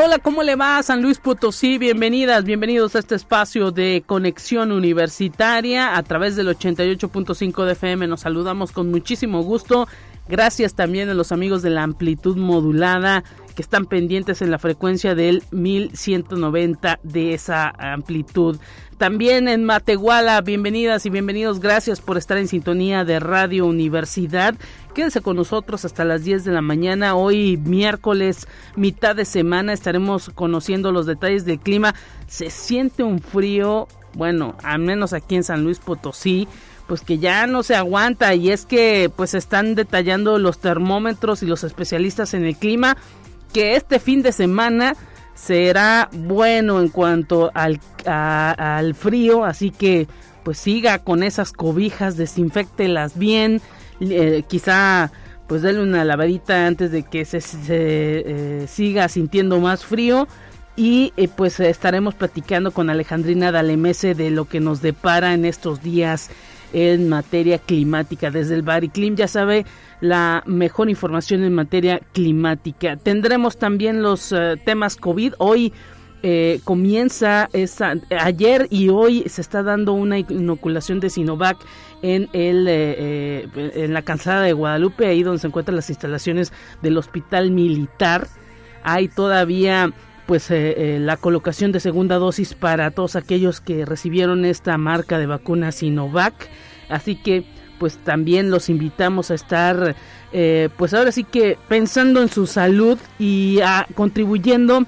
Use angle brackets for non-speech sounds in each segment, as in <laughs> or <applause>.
Hola, ¿cómo le va San Luis Potosí? Bienvenidas, bienvenidos a este espacio de conexión universitaria a través del 88.5 de FM. Nos saludamos con muchísimo gusto. Gracias también a los amigos de la amplitud modulada que están pendientes en la frecuencia del 1190 de esa amplitud. También en Matehuala, bienvenidas y bienvenidos, gracias por estar en sintonía de Radio Universidad. Quédense con nosotros hasta las 10 de la mañana. Hoy miércoles, mitad de semana, estaremos conociendo los detalles del clima. Se siente un frío, bueno, al menos aquí en San Luis Potosí, pues que ya no se aguanta y es que pues están detallando los termómetros y los especialistas en el clima que este fin de semana será bueno en cuanto al, al frío, así que pues siga con esas cobijas, desinfectelas bien, eh, quizá pues déle una lavadita antes de que se, eh, siga sintiendo más frío. Y eh, pues estaremos platicando con Alejandrina Dalemese de lo que nos depara en estos días en materia climática desde el Bariclim ya sabe la mejor información en materia climática. Tendremos también los eh, temas COVID. Hoy eh, comienza esa, ayer y hoy se está dando una inoculación de Sinovac en el eh, en la cansada de Guadalupe, ahí donde se encuentran las instalaciones del hospital militar. Hay todavía pues la colocación de segunda dosis para todos aquellos que recibieron esta marca de vacuna Sinovac. Así que pues también los invitamos a estar, eh, pues ahora sí que pensando en su salud y a, contribuyendo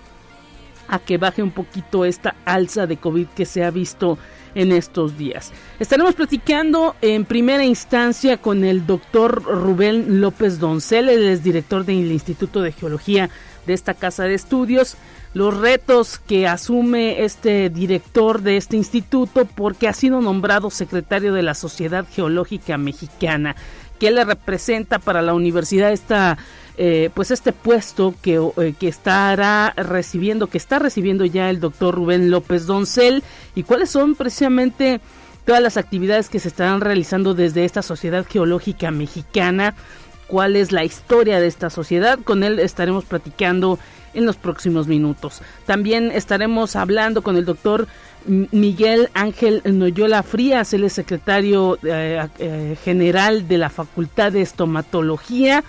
a que baje un poquito esta alza de COVID que se ha visto en estos días. Estaremos platicando en primera instancia con el doctor Rubén López Doncel, él es director del Instituto de Geología de esta casa de estudios los retos que asume este director de este instituto porque ha sido nombrado secretario de la Sociedad Geológica Mexicana. que le representa para la universidad esta, eh, pues este puesto que, eh, que estará recibiendo, que está recibiendo ya el doctor Rubén López Doncel y cuáles son precisamente todas las actividades que se estarán realizando desde esta Sociedad Geológica Mexicana, cuál es la historia de esta sociedad. Con él estaremos platicando en los próximos minutos. También estaremos hablando con el doctor Miguel Ángel Noyola Frías, el secretario eh, eh, general de la Facultad de Estomatología,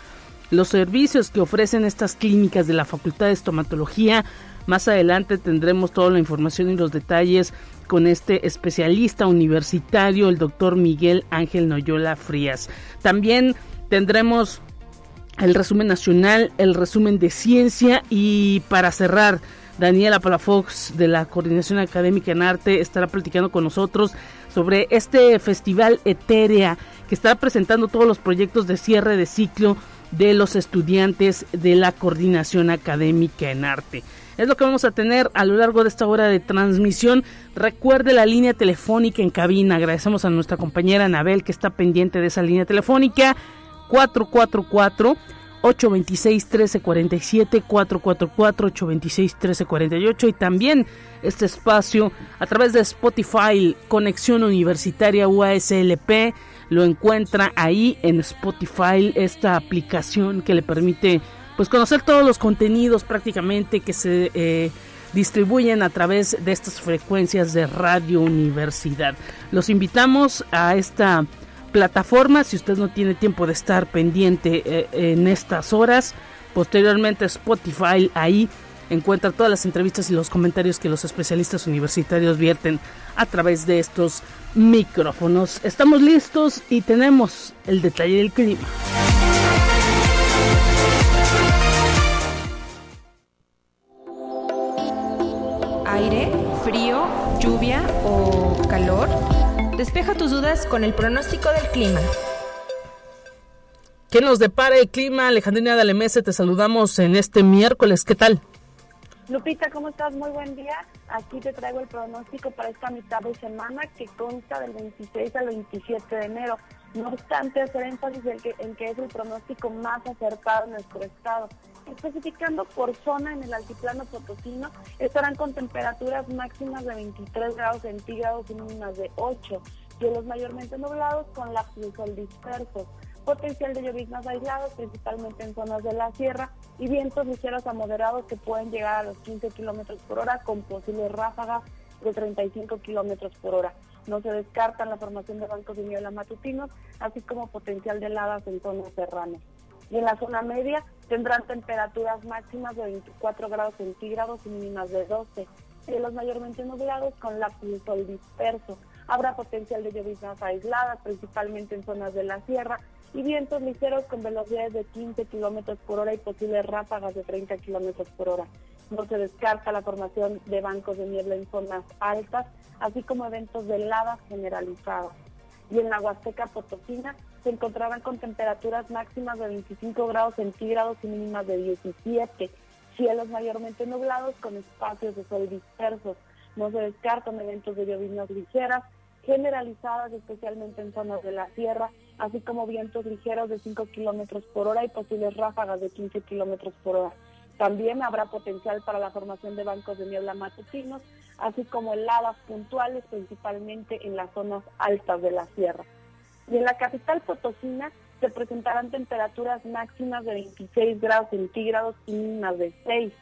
los servicios que ofrecen estas clínicas de la Facultad de Estomatología. Más adelante tendremos toda la información y los detalles con este especialista universitario, el doctor Miguel Ángel Noyola Frías. También tendremos el resumen nacional, el resumen de ciencia y para cerrar, Daniela Palafox de la Coordinación Académica en Arte estará platicando con nosotros sobre este festival Etérea que está presentando todos los proyectos de cierre de ciclo de los estudiantes de la Coordinación Académica en Arte. Es lo que vamos a tener a lo largo de esta hora de transmisión. Recuerde la línea telefónica en cabina. Agradecemos a nuestra compañera Anabel que está pendiente de esa línea telefónica 444 826 1347 444 826 1348 y también este espacio a través de Spotify Conexión Universitaria UASLP lo encuentra ahí en Spotify esta aplicación que le permite pues conocer todos los contenidos prácticamente que se eh, distribuyen a través de estas frecuencias de Radio Universidad. Los invitamos a esta plataformas. Si usted no tiene tiempo de estar pendiente eh, en estas horas, posteriormente Spotify ahí encuentra todas las entrevistas y los comentarios que los especialistas universitarios vierten a través de estos micrófonos. Estamos listos y tenemos el detalle del clima. Aire, frío, lluvia o calor. Despeja tus dudas con el pronóstico del clima. ¿Qué nos depara el clima? Alejandrina Dalemese, te saludamos en este miércoles. ¿Qué tal? Lupita, ¿cómo estás? Muy buen día. Aquí te traigo el pronóstico para esta mitad de semana que consta del 26 al 27 de enero. No obstante, hacer énfasis en que, en que es el pronóstico más acertado en nuestro estado. Especificando por zona en el altiplano potosino, estarán con temperaturas máximas de 23 grados centígrados y mínimas de 8, cielos mayormente nublados con lapsos de sol dispersos, potencial de lloviznas aislados, principalmente en zonas de la sierra, y vientos ligeros a moderados que pueden llegar a los 15 kilómetros por hora con posibles ráfagas de 35 kilómetros por hora. No se descarta la formación de bancos de niebla matutinos, así como potencial de heladas en zonas serranas. Y en la zona media tendrán temperaturas máximas de 24 grados centígrados y mínimas de 12. Cielos mayormente nublados con lápiz de sol disperso. Habrá potencial de lloviznas aisladas, principalmente en zonas de la sierra, y vientos ligeros con velocidades de 15 kilómetros por hora y posibles ráfagas de 30 kilómetros por hora. No se descarta la formación de bancos de niebla en zonas altas, así como eventos de heladas generalizadas. Y en la Huasteca Potosina se encontrarán con temperaturas máximas de 25 grados centígrados y mínimas de 17. Cielos mayormente nublados con espacios de sol dispersos. No se descartan eventos de lloviznas ligeras, generalizadas especialmente en zonas de la sierra, así como vientos ligeros de 5 kilómetros por hora y posibles ráfagas de 15 kilómetros por hora. También habrá potencial para la formación de bancos de niebla matutinos, así como heladas puntuales, principalmente en las zonas altas de la sierra. Y en la capital potosina se presentarán temperaturas máximas de 26 grados centígrados y mínimas de 6.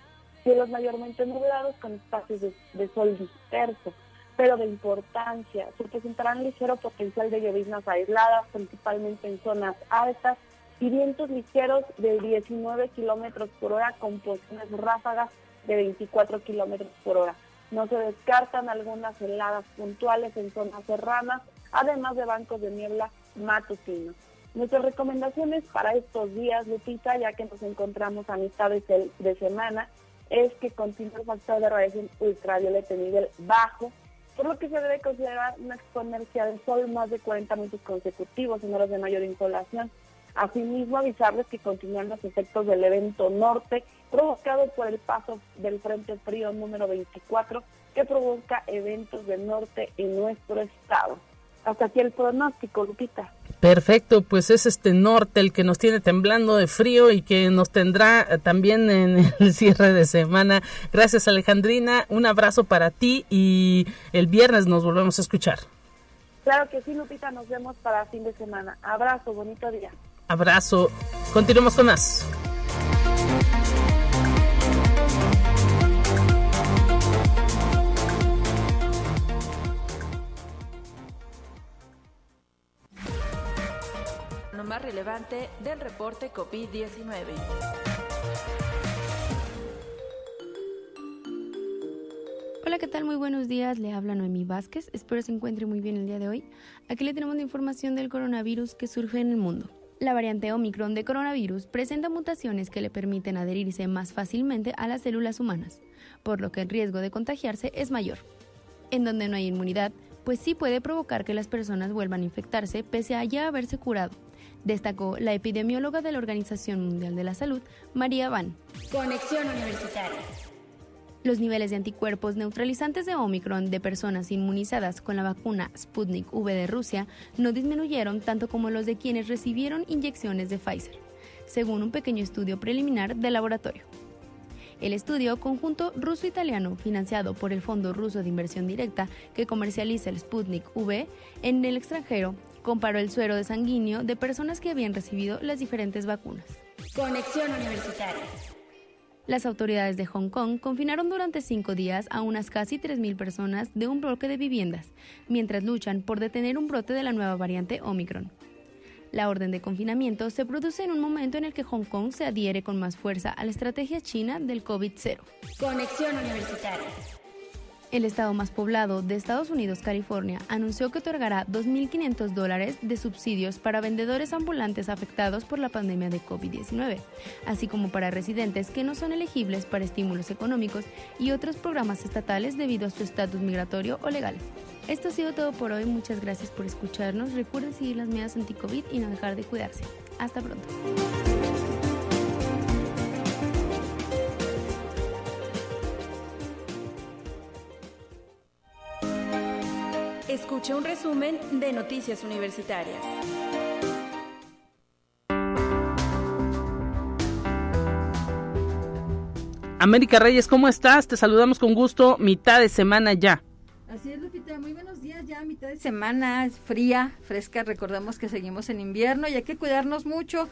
Cielos mayormente nublados con espacios de, sol disperso, pero de importancia. Se presentarán ligero potencial de lloviznas aisladas, principalmente en zonas altas, y vientos ligeros de 19 kilómetros por hora con posiciones ráfagas de 24 kilómetros por hora. No se descartan algunas heladas puntuales en zonas serranas, además de bancos de niebla matutinos. Nuestras recomendaciones para estos días, Lupita, ya que nos encontramos a mitad de, semana, es que continúe el factor de radiación ultravioleta nivel bajo, por lo que se debe considerar una exponencia del sol más de 40 minutos consecutivos en horas de mayor insolación. Asimismo, avisarles que continúan los efectos del evento norte provocado por el paso del Frente Frío número 24 que provoca eventos del norte en nuestro estado. Hasta aquí el pronóstico, Lupita. Perfecto, pues es este norte el que nos tiene temblando de frío y que nos tendrá también en <laughs> el cierre de semana. Gracias Alejandrina, un abrazo para ti y el viernes nos volvemos a escuchar. Claro que sí, Lupita, nos vemos para fin de semana. Abrazo, bonito día. Abrazo. Continuamos con más. Lo más relevante del reporte COVID-19. Hola, ¿qué tal? Muy buenos días. Le habla Noemí Vázquez. Espero se encuentre muy bien el día de hoy. Aquí le tenemos la información del coronavirus que surge en el mundo. La variante Omicron de coronavirus presenta mutaciones que le permiten adherirse más fácilmente a las células humanas, por lo que el riesgo de contagiarse es mayor. En donde no hay inmunidad, pues sí puede provocar que las personas vuelvan a infectarse pese a ya haberse curado, destacó la epidemióloga de la Organización Mundial de la Salud, María Van. Conexión Universitaria. Los niveles de anticuerpos neutralizantes de Omicron de personas inmunizadas con la vacuna Sputnik V de Rusia no disminuyeron tanto como los de quienes recibieron inyecciones de Pfizer, según un pequeño estudio preliminar del laboratorio. El estudio conjunto ruso-italiano, financiado por el Fondo Ruso de Inversión Directa que comercializa el Sputnik V en el extranjero, comparó el suero de sanguíneo de personas que habían recibido las diferentes vacunas. Conexión Universitaria. Las autoridades de Hong Kong confinaron durante cinco días a unas casi 3.000 personas de un bloque de viviendas, mientras luchan por detener un brote de la nueva variante Omicron. La orden de confinamiento se produce en un momento en el que Hong Kong se adhiere con más fuerza a la estrategia china del COVID-0. Conexión Universitaria. El estado más poblado de Estados Unidos, California, anunció que otorgará 2.500 dólares de subsidios para vendedores ambulantes afectados por la pandemia de COVID-19, así como para residentes que no son elegibles para estímulos económicos y otros programas estatales debido a su estatus migratorio o legal. Esto ha sido todo por hoy. Muchas gracias por escucharnos. Recuerden seguir las medidas anti-COVID y no dejar de cuidarse. Hasta pronto. Escucha un resumen de Noticias Universitarias. América Reyes, ¿cómo estás? Te saludamos con gusto, mitad de semana ya. Así es, Lupita, muy buenos días, ya mitad de semana, es fría, fresca, recordemos que seguimos en invierno y hay que cuidarnos mucho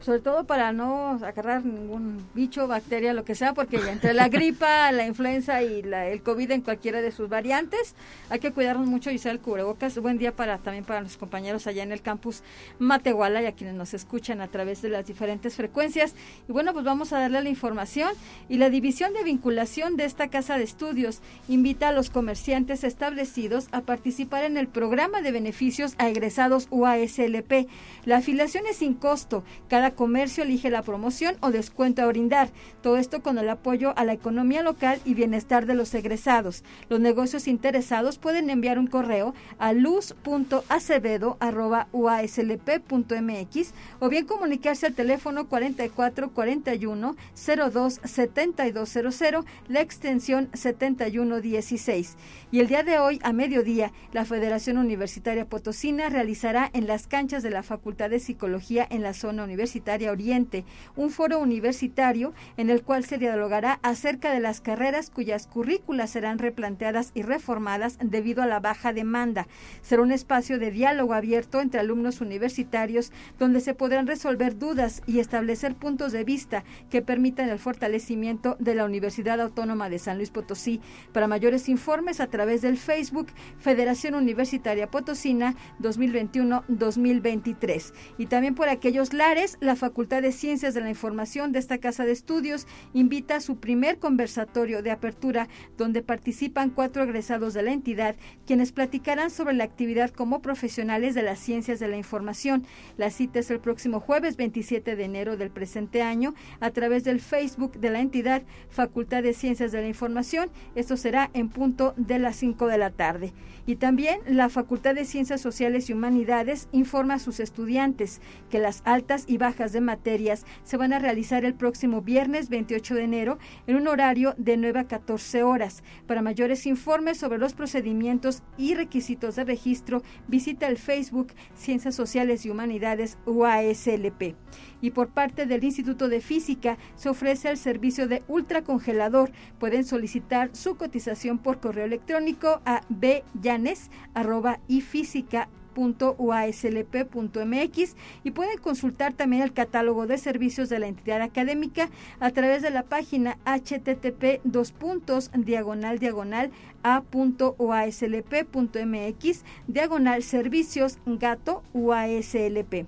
sobre todo para no agarrar ningún bicho, bacteria, lo que sea, porque entre la gripa, <laughs> la influenza y la, el COVID en cualquiera de sus variantes, hay que cuidarnos mucho y usar el cubrebocas. Buen día para también para los compañeros allá en el campus Matehuala y a quienes nos escuchan a través de las diferentes frecuencias. Y bueno, pues vamos a darle la información. Y la División de Vinculación de esta Casa de Estudios invita a los comerciantes establecidos a participar en el programa de beneficios a egresados UASLP. La afiliación es sin costo. Cada comercio elige la promoción o descuento a brindar. Todo esto con el apoyo a la economía local y bienestar de los egresados. Los negocios interesados pueden enviar un correo a luz.acevedo.uaslp.mx o bien comunicarse al teléfono 4441 02 7200, la extensión 7116. Y el día de hoy, a mediodía, la Federación Universitaria Potosina realizará en las canchas de la Facultad de Psicología en la zona universitaria Oriente, un foro universitario en el cual se dialogará acerca de las carreras cuyas currículas serán replanteadas y reformadas debido a la baja demanda. Será un espacio de diálogo abierto entre alumnos universitarios donde se podrán resolver dudas y establecer puntos de vista que permitan el fortalecimiento de la Universidad Autónoma de San Luis Potosí. Para mayores informes a través del Facebook Federación Universitaria Potosina 2021-2023. Y también por aquellos lares, la Facultad de Ciencias de la Información de esta Casa de Estudios invita a su primer conversatorio de apertura donde participan cuatro egresados de la entidad quienes platicarán sobre la actividad como profesionales de las ciencias de la información. La cita es el próximo jueves 27 de enero del presente año a través del Facebook de la entidad Facultad de Ciencias de la Información. Esto será en punto de las 5 de la tarde. Y también la Facultad de Ciencias Sociales y Humanidades informa a sus estudiantes que las altas y bajas de materias se van a realizar el próximo viernes 28 de enero en un horario de 9 a 14 horas. Para mayores informes sobre los procedimientos y requisitos de registro, visita el Facebook Ciencias Sociales y Humanidades UASLP y por parte del Instituto de Física se ofrece el servicio de ultracongelador. Pueden solicitar su cotización por correo electrónico a byanes.ifísica.com uaslp.mx y pueden consultar también el catálogo de servicios de la entidad académica a través de la página http dos puntos diagonal diagonal a.uaslp.mx diagonal servicios gato uaslp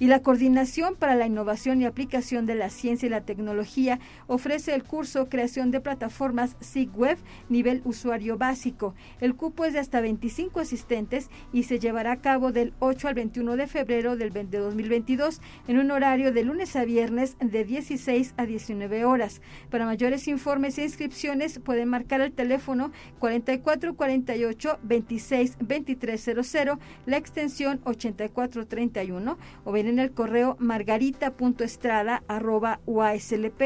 y la Coordinación para la Innovación y Aplicación de la Ciencia y la Tecnología ofrece el curso Creación de Plataformas SIG Web nivel usuario básico. El cupo es de hasta 25 asistentes y se llevará a cabo del 8 al 21 de febrero del 2022 en un horario de lunes a viernes de 16 a 19 horas. Para mayores informes e inscripciones pueden marcar el teléfono 4448 26 2300, la extensión 8431 o bien en el correo margarita.estrada.uaslp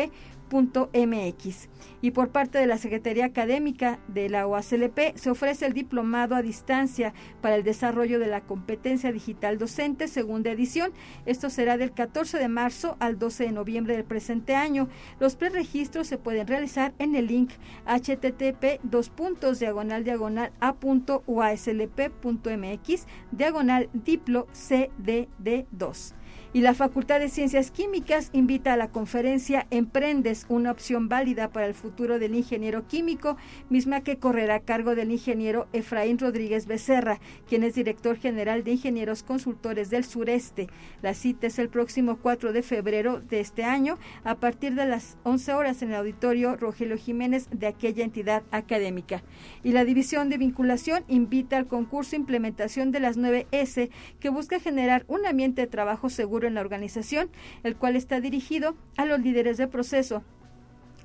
mx Y por parte de la Secretaría Académica de la OACLP se ofrece el diplomado a distancia para el desarrollo de la competencia digital docente, segunda edición. Esto será del 14 de marzo al 12 de noviembre del presente año. Los preregistros se pueden realizar en el link http dos puntos diagonal diagonal a punto mx diagonal diplo cdd2 y la Facultad de Ciencias Químicas invita a la conferencia Emprendes, una opción válida para el futuro del ingeniero químico, misma que correrá a cargo del ingeniero Efraín Rodríguez Becerra, quien es director general de Ingenieros Consultores del Sureste. La cita es el próximo 4 de febrero de este año a partir de las 11 horas en el auditorio Rogelio Jiménez de aquella entidad académica. Y la División de Vinculación invita al concurso Implementación de las 9S que busca generar un ambiente de trabajo seguro en la organización, el cual está dirigido a los líderes de proceso,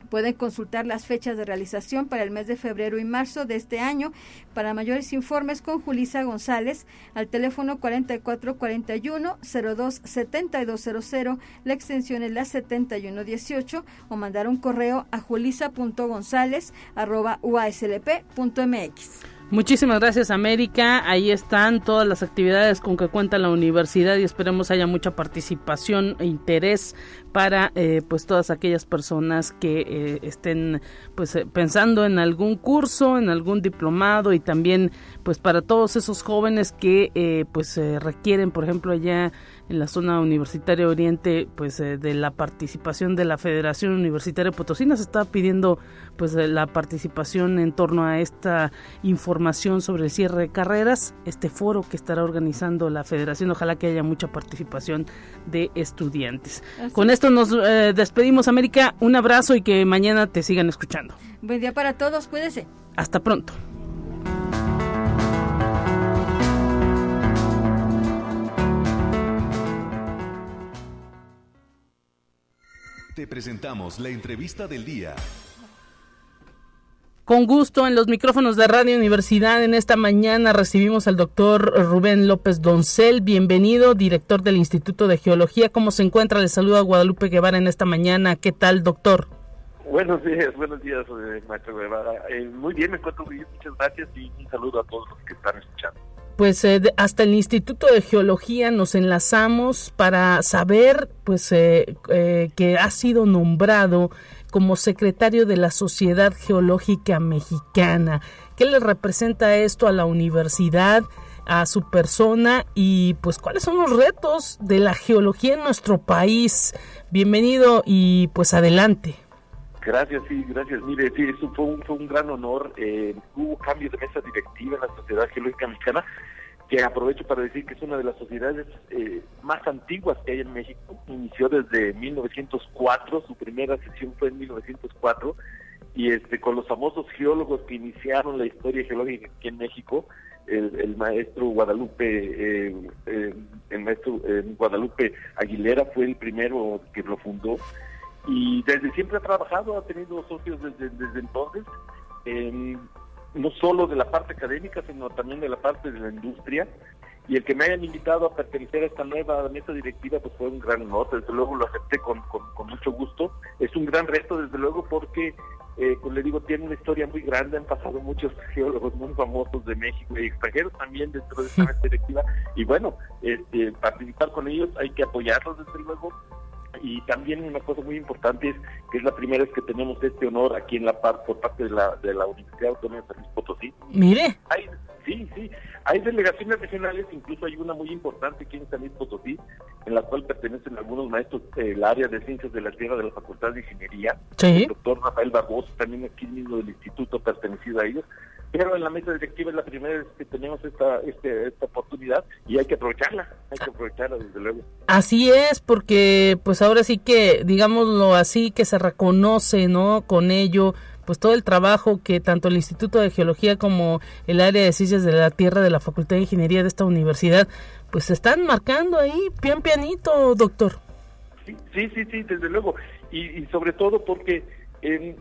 Pueden consultar las fechas de realización para el mes de febrero y marzo de este año. Para mayores informes con Julisa González al teléfono 4441-027200, la extensión es la 7118 o mandar un correo a julisa.gonzález.uaslp.mx. Muchísimas gracias América, ahí están todas las actividades con que cuenta la universidad y esperemos haya mucha participación e interés para eh, pues todas aquellas personas que eh, estén pues eh, pensando en algún curso, en algún diplomado y también pues para todos esos jóvenes que pues requieren por ejemplo allá en la zona universitaria oriente pues de la participación de la Federación Universitaria Potosina se está pidiendo pues la participación en torno a esta información sobre el cierre de carreras, este foro que estará organizando la Federación, ojalá que haya mucha participación de estudiantes. Con esto nos eh, despedimos, América. Un abrazo y que mañana te sigan escuchando. Buen día para todos, cuídese. Hasta pronto. Te presentamos la entrevista del día. Con gusto, en los micrófonos de Radio Universidad, en esta mañana recibimos al doctor Rubén López Doncel. Bienvenido, director del Instituto de Geología. ¿Cómo se encuentra? Le saluda Guadalupe Guevara en esta mañana. ¿Qué tal, doctor? Buenos días, buenos días, eh, maestro Guevara. Eh, muy bien, me encuentro muy bien, muchas gracias y un saludo a todos los que están escuchando. Pues eh, hasta el Instituto de Geología nos enlazamos para saber pues que ha sido nombrado como secretario de la Sociedad Geológica Mexicana. ¿Qué le representa esto a la universidad, a su persona y pues cuáles son los retos de la geología en nuestro país? Bienvenido y pues adelante. Gracias, sí, gracias. Mire, sí, eso fue un, gran honor. Eh, hubo cambio de mesa directiva en la Sociedad Geológica Mexicana que aprovecho para decir que es una de las sociedades eh, más antiguas que hay en México. Inició desde 1904, su primera sesión fue en 1904, y este con los famosos geólogos que iniciaron la historia geológica aquí en México, el, maestro Guadalupe, eh, eh, el maestro Guadalupe Aguilera fue el primero que lo fundó, y desde siempre ha trabajado, ha tenido socios desde, desde entonces no solo de la parte académica, sino también de la parte de la industria. Y el que me hayan invitado a pertenecer a esta nueva mesa directiva, pues fue un gran honor, desde luego lo acepté con, con, mucho gusto. Es un gran reto, desde luego, porque, eh, pues le digo, tiene una historia muy grande, han pasado muchos geólogos muy famosos de México y extranjeros también dentro de esta mesa directiva. Y bueno, este, participar con ellos hay que apoyarlos, desde luego, y también una cosa muy importante es que es la primera vez que tenemos este honor aquí en la par por parte de la, de la Universidad Autónoma de San Luis Potosí. Mire. Hay, sí, sí, hay delegaciones regionales, incluso hay una muy importante aquí en San Luis Potosí, en la cual pertenecen algunos maestros del área de ciencias de la tierra de la Facultad de Ingeniería. Sí. El doctor Rafael Barbosa, también aquí mismo del instituto pertenecido a ellos pero en la mesa directiva es la primera vez que tenemos esta, este, esta oportunidad y hay que aprovecharla, hay que aprovecharla desde luego. Así es, porque pues ahora sí que, digámoslo así, que se reconoce, ¿no? Con ello, pues todo el trabajo que tanto el Instituto de Geología como el área de Ciencias de la Tierra de la Facultad de Ingeniería de esta universidad, pues se están marcando ahí, pian pianito, doctor. Sí, sí, sí, desde luego. Y, y sobre todo porque... eh,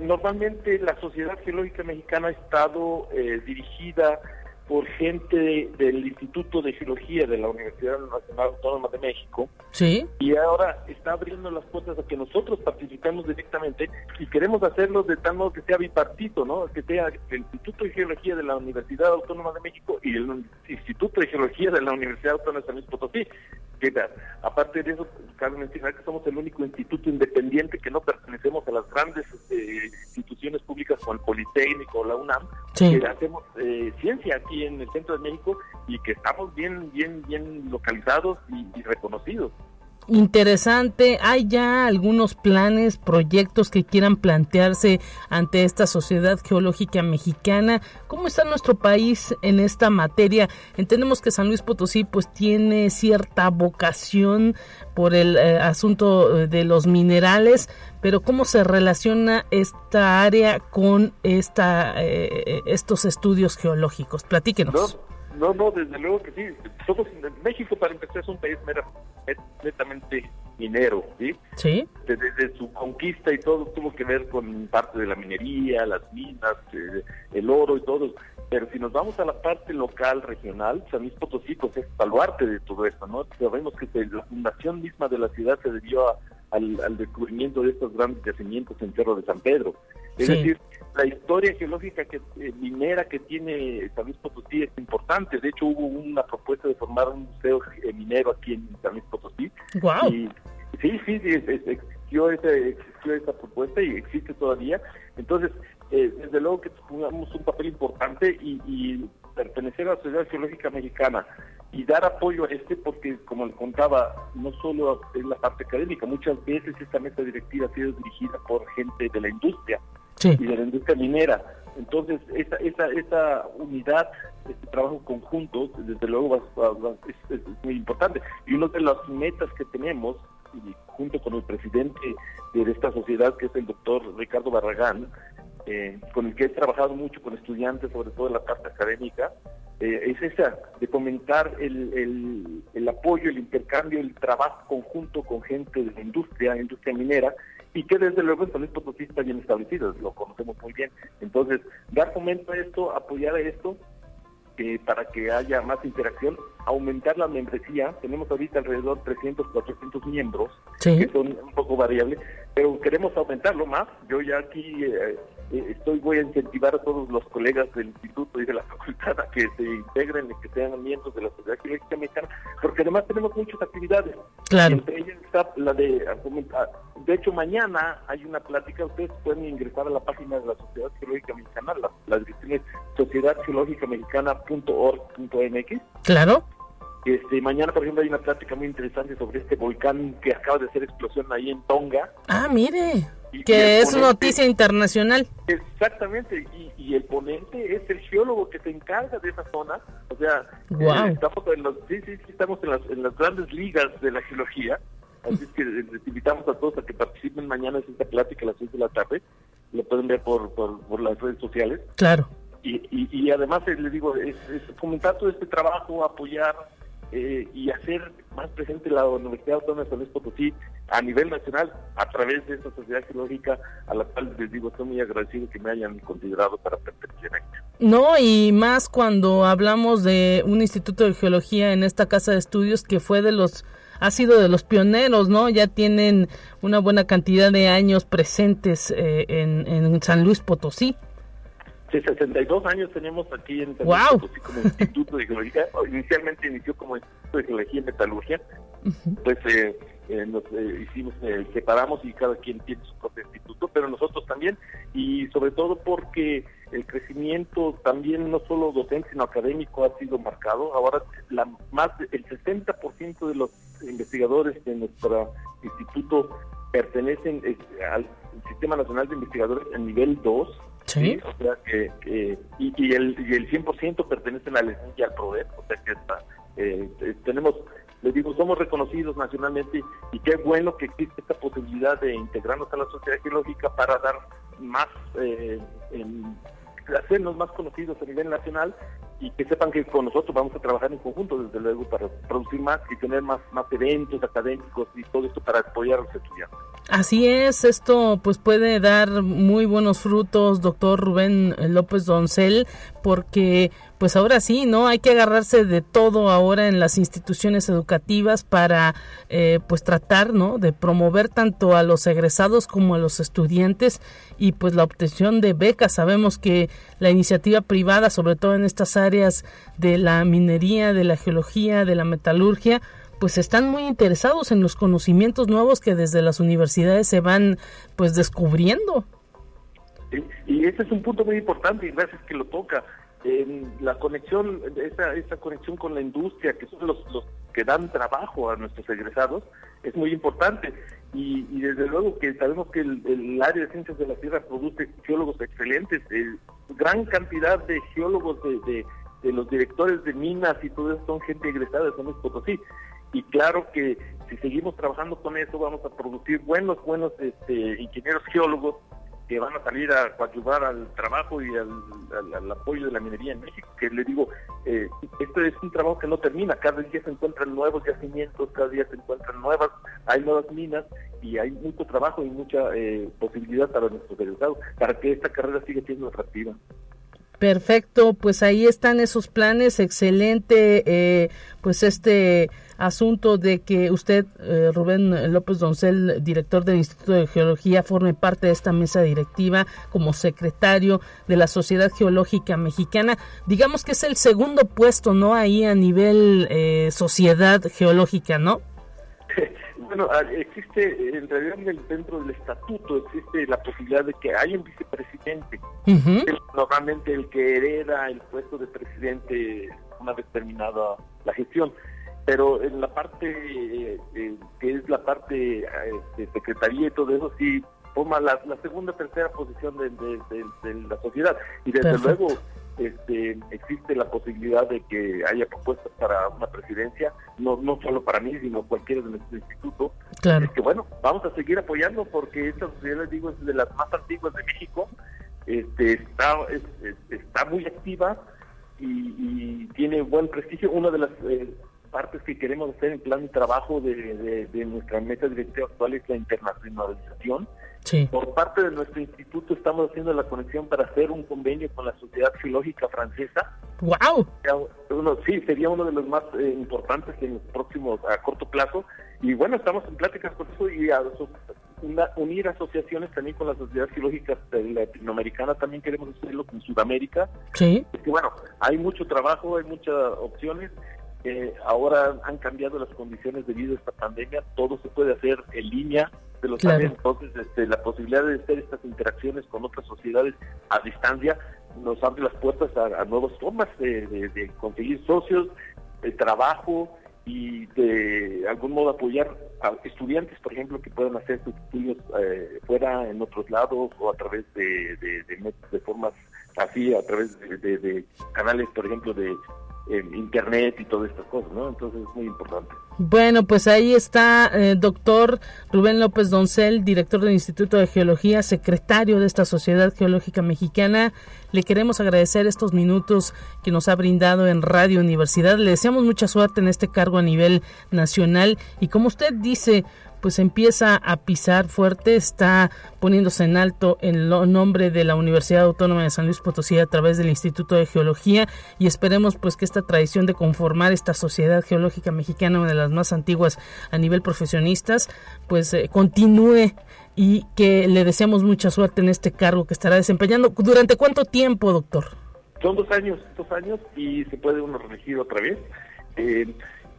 normalmente la Sociedad Geológica Mexicana ha estado eh, dirigida por gente del Instituto de Geología de la Universidad Nacional Autónoma de México. Sí. Y ahora está abriendo las puertas a que nosotros participemos directamente y queremos hacerlo de tal modo que sea bipartito, ¿no? Que sea el Instituto de Geología de la Universidad Autónoma de México y el Instituto de Geología de la Universidad Autónoma de San Luis Potosí. Que, aparte de eso, cabe mencionar que somos el único instituto independiente que no pertenecemos a las grandes eh, instituciones públicas como el Politécnico o la UNAM, que hacemos eh, ciencia aquí en el centro de México y que estamos bien, bien, bien localizados y, reconocidos interesante. ¿Hay ya algunos planes, proyectos que quieran plantearse ante esta sociedad geológica mexicana? ¿Cómo está nuestro país en esta materia? Entendemos que San Luis Potosí pues tiene cierta vocación por el eh, asunto de los minerales, pero ¿cómo se relaciona esta área con esta, eh, estos estudios geológicos? Platíquenos. No, no, desde luego que sí. México, para empezar, es un país netamente minero, ¿sí? Sí. Desde, su conquista y todo tuvo que ver con parte de la minería, las minas, eh, el oro y todo. Pero si nos vamos a la parte local, regional, San Luis Potosí pues, es baluarte de todo esto, ¿no? Sabemos que la fundación misma de la ciudad se debió al, descubrimiento de estos grandes yacimientos en Cerro de San Pedro. Es decir, la historia geológica que eh, minera que tiene San Luis Potosí es importante. De hecho, hubo una propuesta de formar un museo eh, minero aquí en San Luis Potosí. Wow. Y, sí, sí, sí existió, esa, existió esa propuesta y existe todavía. Entonces, eh, desde luego que jugamos un papel importante y, y pertenecer a la Sociedad Geológica Mexicana y dar apoyo a este porque, como le contaba, no solo es la parte académica, muchas veces esta mesa directiva ha sido dirigida por gente de la industria y de la industria minera. Entonces, esa, esa, esa unidad, este trabajo conjunto, desde luego es, muy importante. Y una de las metas que tenemos, y junto con el presidente de esta sociedad, que es el doctor Ricardo Barragán, eh, con el que he trabajado mucho con estudiantes, sobre todo en la parte académica, eh, es esa, de fomentar el, el, el, apoyo, el intercambio, el trabajo conjunto con gente de la industria, industria minera, y que desde luego en San Luis Potosí está bien establecido, lo conocemos muy bien. Entonces, dar fomento a esto, apoyar a esto, eh, para que haya más interacción, aumentar la membresía. Tenemos ahorita alrededor de 300, 400 miembros, que son un poco variables, pero queremos aumentarlo más. Yo ya aquí eh, estoy voy a incentivar a todos los colegas del instituto y de la <laughs> facultad a que se integren y que sean miembros de la sociedad geológica mexicana, porque además tenemos muchas actividades. Claro. Entre ellas está la de de hecho mañana hay una plática, ustedes pueden ingresar a la página de la Sociedad Geológica Mexicana, la, la dirección es sociedadgeológicamexicana.org.mx. Claro. Este, mañana, por ejemplo, hay una plática muy interesante sobre este volcán que acaba de hacer explosión ahí en Tonga. Ah, mire que es noticia internacional. Exactamente, y, el ponente es el geólogo que se encarga de esa zona. O sea, eh, estamos, en los, sí, sí, estamos en las, en las grandes ligas de la geología. Así es que les invitamos a todos a que participen mañana en esta plática a las 6 de la tarde. Lo pueden ver por, por, las redes sociales. Claro. Y, y, además, eh, les digo, es, es fomentar todo este trabajo, apoyar eh, y hacer más presente la Universidad Autónoma de San Luis Potosí a nivel nacional a través de esta sociedad geológica a la cual les digo estoy muy agradecido que me hayan considerado para pertenecer a. No, y más cuando hablamos de un instituto de geología en esta casa de estudios que fue de los ha sido de los pioneros, ¿no? Ya tienen una buena cantidad de años presentes eh, en San Luis Potosí. Sí, 62 años tenemos aquí en wow. como Instituto de Geología. Inicialmente inició como Instituto de Geología y Metalurgia. Pues eh, eh, nos eh, hicimos, separamos y cada quien tiene su propio instituto, pero nosotros también. Y sobre todo porque el crecimiento también no solo docente sino académico ha sido marcado. Ahora la más el 60% de los investigadores de nuestro instituto pertenecen al Sistema Nacional de Investigadores en nivel 2 Sí. O sea que, y, el, y el 100% pertenecen al y al PRODEP, o sea que está, eh, eh, tenemos, les digo, somos reconocidos nacionalmente y qué bueno que existe esta posibilidad de integrarnos a la sociedad geológica para dar más, eh, hacernos más conocidos a nivel nacional y que sepan que con nosotros vamos a trabajar en conjunto, desde luego, para producir más y tener más, más eventos académicos y todo esto para apoyar a los estudiantes. Así es, esto pues puede dar muy buenos frutos, doctor Rubén López Doncel, porque pues ahora sí, ¿no? Hay que agarrarse de todo ahora en las instituciones educativas para eh, pues tratar, ¿no? De promover tanto a los egresados como a los estudiantes y pues la obtención de becas. Sabemos que la iniciativa privada, sobre todo en estas áreas de la minería, de la geología, de la metalurgia, pues están muy interesados en los conocimientos nuevos que desde las universidades se van pues descubriendo. y ese es un punto muy importante y gracias que lo toca. En la conexión, esa, esa conexión con la industria, que son los, los que dan trabajo a nuestros egresados, es muy importante. Y, desde luego que sabemos que el, área de ciencias de la tierra produce geólogos excelentes, eh, gran cantidad de geólogos de, de, los directores de minas y todo eso son gente egresada de San Luis Potosí y claro que si seguimos trabajando con eso vamos a producir buenos, buenos este, ingenieros geólogos que van a salir a coadyuvar al trabajo y al, apoyo de la minería en México, que le digo, eh, esto es un trabajo que no termina, cada día se encuentran nuevos yacimientos, cada día se encuentran nuevas, hay nuevas minas y hay mucho trabajo y mucha eh, posibilidad para nuestros egresados, para que esta carrera siga siendo atractiva. Perfecto, pues ahí están esos planes, excelente, eh, pues este asunto de que usted, eh, Rubén López Doncel, director del Instituto de Geología, forme parte de esta mesa directiva como secretario de la Sociedad Geológica Mexicana. Digamos que es el segundo puesto, ¿no? Ahí a nivel eh, sociedad geológica, ¿no? <laughs> Bueno, ah, existe, en realidad dentro del estatuto existe la posibilidad de que haya un vicepresidente. normalmente el que hereda el puesto de presidente una vez terminada la gestión. Pero en la parte eh, eh, que es la parte de este, secretaría y todo eso, sí forma la, segunda tercera posición de, la sociedad. Y desde luego este, existe la posibilidad de que haya propuestas para una presidencia, no, no solo para mí, sino cualquiera de nuestro instituto. Claro. Es que bueno, vamos a seguir apoyando porque esta sociedad, les digo, es de las más antiguas de México, este, está, está muy activa y, tiene buen prestigio. Una de las eh, partes que queremos hacer en plan de trabajo de, de nuestra meta directiva actual es la internacionalización por parte de nuestro instituto estamos haciendo la conexión para hacer un convenio con la Sociedad Geológica Francesa. ¡Wow! sí, sería uno de los más eh, importantes en los próximos, a corto plazo. Y bueno, estamos en pláticas con eso y a, unir asociaciones también con la Sociedad Geológica Latinoamericana, también queremos hacerlo con Sudamérica. Sí. Es que bueno, hay mucho trabajo, hay muchas opciones. Eh, ahora han cambiado las condiciones debido a esta pandemia, todo se puede hacer en línea, de los entonces este, la posibilidad de hacer estas interacciones con otras sociedades a distancia nos abre las puertas a, nuevas formas de, conseguir socios, de trabajo y de algún modo apoyar a estudiantes, por ejemplo, que puedan hacer sus estudios eh, fuera, en otros lados o a través de, de, de formas así, a través de, canales, por ejemplo, de internet y todas estas cosas, ¿no? Entonces es muy importante. Bueno, pues ahí está, eh, doctor Rubén López Doncel, director del Instituto de Geología, secretario de esta Sociedad Geológica Mexicana. Le queremos agradecer estos minutos que nos ha brindado en Radio Universidad. Le deseamos mucha suerte en este cargo a nivel nacional y como usted dice, pues empieza a pisar fuerte, está poniéndose en alto el nombre de la Universidad Autónoma de San Luis Potosí a través del Instituto de Geología y esperemos pues que esta tradición de conformar esta sociedad geológica mexicana, una de las más antiguas a nivel profesionistas, pues eh, continúe y que le deseamos mucha suerte en este cargo que estará desempeñando. ¿Durante cuánto tiempo, doctor? Son dos años, dos años y se puede uno reelegir otra vez. Eh,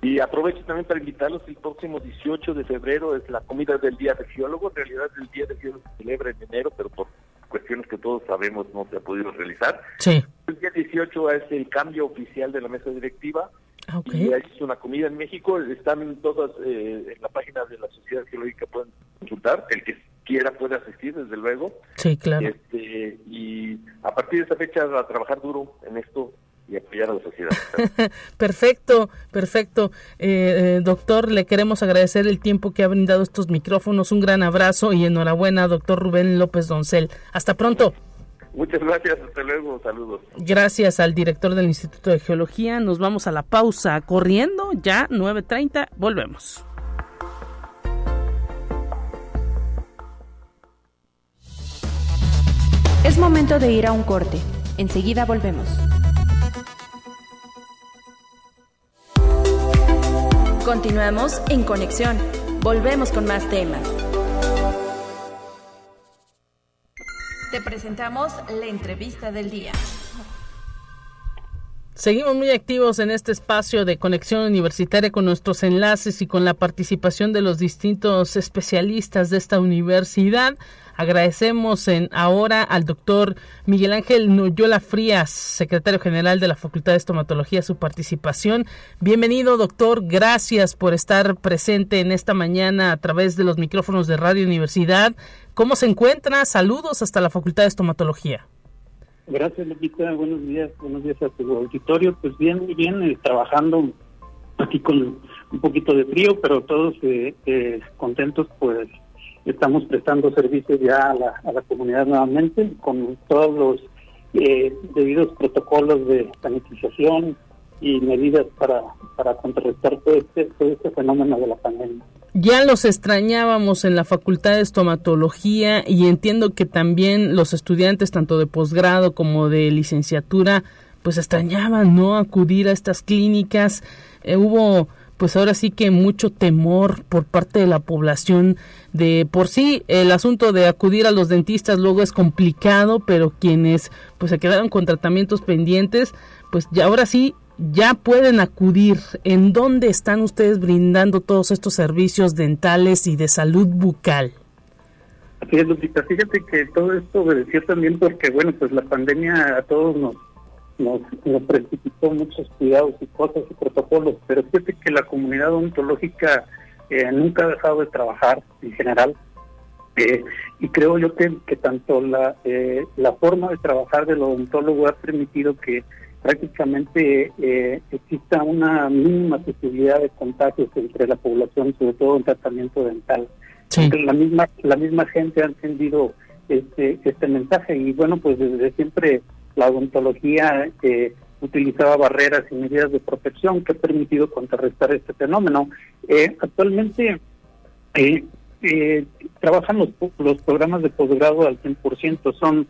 y aprovecho también para invitarlos, el próximo 18 de febrero es la comida del Día del Geólogo, en realidad el Día del Geólogo se celebra en enero, pero por cuestiones que todos sabemos no se ha podido realizar. Sí. El día 18 es el cambio oficial de la mesa directiva. Ah, y es una comida en México, están todas eh, en la página de la Sociedad Geológica, pueden consultar, el que quiera puede asistir, desde luego. Sí, claro. Este, y a partir de esa fecha a trabajar duro en esto y apoyar a la sociedad. <laughs> perfecto, perfecto. Eh, eh, doctor, le queremos agradecer el tiempo que ha brindado estos micrófonos. Un gran abrazo y enhorabuena, doctor Rubén López Doncel. Hasta pronto. Muchas gracias, hasta luego, saludos. Gracias al director del Instituto de Geología. Nos vamos a la pausa corriendo, ya 9.30, volvemos. Es momento de ir a un corte. Enseguida volvemos. Continuamos en conexión. Volvemos con más temas. Te presentamos la entrevista del día. Seguimos muy activos en este espacio de conexión universitaria con nuestros enlaces y con la participación de los distintos especialistas de esta universidad. Agradecemos en ahora al doctor Miguel Ángel Noyola Frías, secretario general de la Facultad de Estomatología, su participación. Bienvenido, doctor. Gracias por estar presente en esta mañana a través de los micrófonos de Radio Universidad. ¿Cómo se encuentra? Saludos hasta la Facultad de Estomatología. Gracias, Lupita. Buenos días. Buenos días a tu auditorio. Pues bien, muy bien, eh, trabajando aquí con un poquito de frío, pero todos eh, eh, contentos, pues estamos prestando servicios ya a la, a la comunidad nuevamente con todos los eh, debidos protocolos de sanitización y medidas para, para contrarrestar todo este, este fenómeno de la pandemia. ya los extrañábamos en la Facultad de Estomatología y entiendo que también los estudiantes tanto de posgrado como de licenciatura pues extrañaban no acudir a estas clínicas. Eh, hubo pues ahora sí que mucho temor por parte de la población de por sí el asunto de acudir a los dentistas luego es complicado, pero quienes pues se quedaron con tratamientos pendientes, pues ya ahora sí ya pueden acudir. ¿En dónde están ustedes brindando todos estos servicios dentales y de salud bucal? Así es, Lupita. Fíjate que todo esto obedeció también porque, bueno, pues la pandemia a todos nos, nos, nos precipitó muchos cuidados y cosas y protocolos, pero fíjate que la comunidad odontológica eh, nunca ha dejado de trabajar en general. Eh, y creo yo que, que tanto la, eh, la forma de trabajar del odontólogo ha permitido que prácticamente eh, exista una mínima posibilidad de contagios entre la población, sobre todo en tratamiento dental. La misma la misma gente ha entendido este este mensaje y bueno, pues desde siempre la odontología eh, utilizaba barreras y medidas de protección que ha permitido contrarrestar este fenómeno. Eh, actualmente eh, eh, trabajan los, los programas de posgrado al 100%, son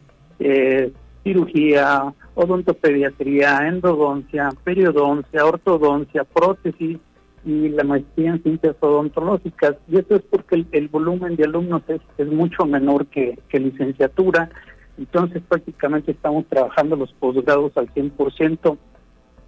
cirugía, odontopediatría, endodoncia, periodoncia, ortodoncia, prótesis y la maestría en ciencias odontológicas. Y eso es porque el, volumen de alumnos es, es mucho menor que, que, licenciatura. Entonces prácticamente estamos trabajando los posgrados al 100%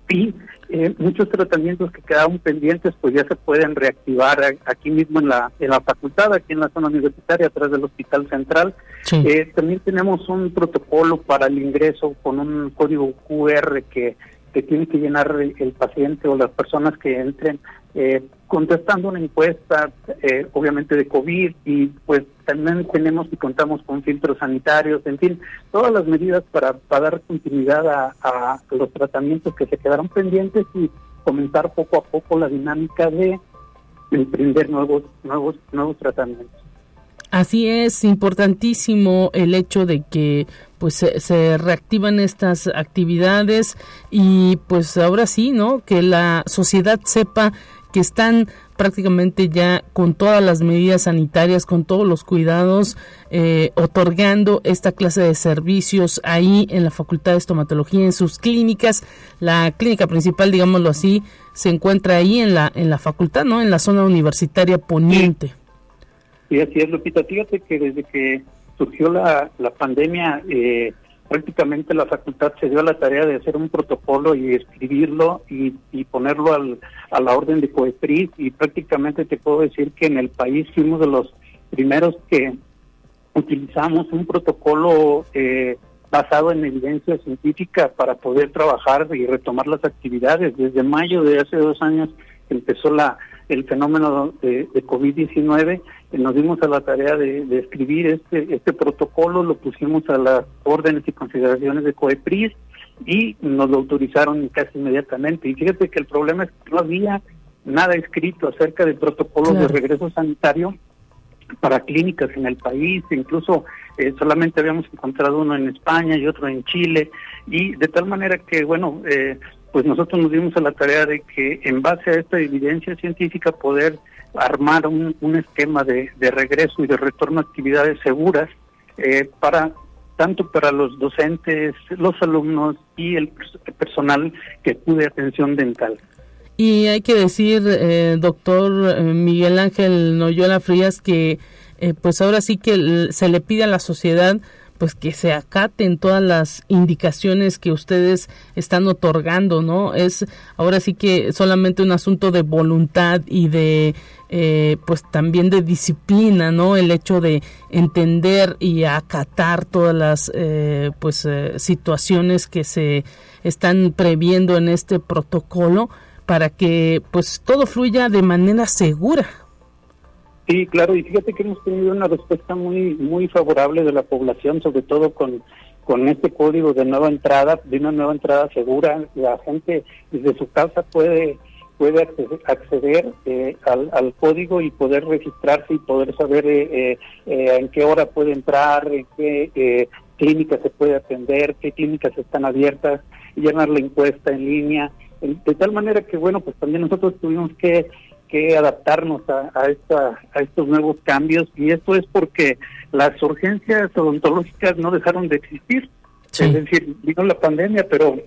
y eh, muchos tratamientos que quedaron pendientes pues ya se pueden reactivar aquí mismo en la en la facultad, aquí en la zona universitaria, atrás del Hospital Central. Eh, también tenemos un protocolo para el ingreso con un código QR que, que tiene que llenar el paciente o las personas que entren eh, contestando una encuesta, eh, obviamente de COVID, y pues también tenemos y contamos con filtros sanitarios, en fin, todas las medidas para, dar continuidad a, a, los tratamientos que se quedaron pendientes y comenzar poco a poco la dinámica de emprender nuevos, nuevos, nuevos tratamientos. Así es, importantísimo el hecho de que pues se, se, reactivan estas actividades y pues ahora sí, ¿no? Que la sociedad sepa que están prácticamente ya con todas las medidas sanitarias, con todos los cuidados, eh, otorgando esta clase de servicios ahí en la Facultad de Estomatología, en sus clínicas. La clínica principal, digámoslo así, se encuentra ahí en la, en la facultad, ¿no? En la zona universitaria poniente. Sí, así es, Lupita. Fíjate que desde que surgió la, la pandemia, eh, prácticamente la facultad se dio a la tarea de hacer un protocolo y escribirlo y, y ponerlo al, a la orden de COEPRIS y prácticamente te puedo decir que en el país fuimos de los primeros que utilizamos un protocolo eh, basado en evidencia científica para poder trabajar y retomar las actividades. Desde mayo de hace dos años empezó la el fenómeno de, de COVID-19, nos dimos a la tarea de, de, escribir este, este protocolo, lo pusimos a las órdenes y consideraciones de COEPRIS y nos lo autorizaron casi inmediatamente. Y fíjate que el problema es que no había nada escrito acerca de protocolos claro. de regreso sanitario para clínicas en el país, incluso eh, solamente habíamos encontrado uno en España y otro en Chile, y de tal manera que, bueno, eh, pues nosotros nos dimos a la tarea de que en base a esta evidencia científica poder armar un, un esquema de, de, regreso y de retorno a actividades seguras eh, para tanto para los docentes, los alumnos y el personal que acude atención dental. Y hay que decir, eh, doctor eh, Miguel Ángel Noyola Frías, que eh, pues ahora sí que se le pide a la sociedad pues que se acaten todas las indicaciones que ustedes están otorgando, ¿no? Es ahora sí que solamente un asunto de voluntad y de eh, pues también de disciplina, ¿no? El hecho de entender y acatar todas las eh, pues eh, situaciones que se están previendo en este protocolo para que pues todo fluya de manera segura. Sí, claro, y fíjate que hemos tenido una respuesta muy muy favorable de la población, sobre todo con, con este código de nueva entrada, de una nueva entrada segura. La gente desde su casa puede puede acceder eh, al, al, código y poder registrarse y poder saber eh, eh, en qué hora puede entrar, en qué clínicas se puede atender, qué clínicas están abiertas, llenar la encuesta en línea, de tal manera que, bueno, pues también nosotros tuvimos que que adaptarnos a, a, esta, a estos nuevos cambios. Y esto es porque las urgencias odontológicas no dejaron de existir. Es decir, vino la pandemia, pero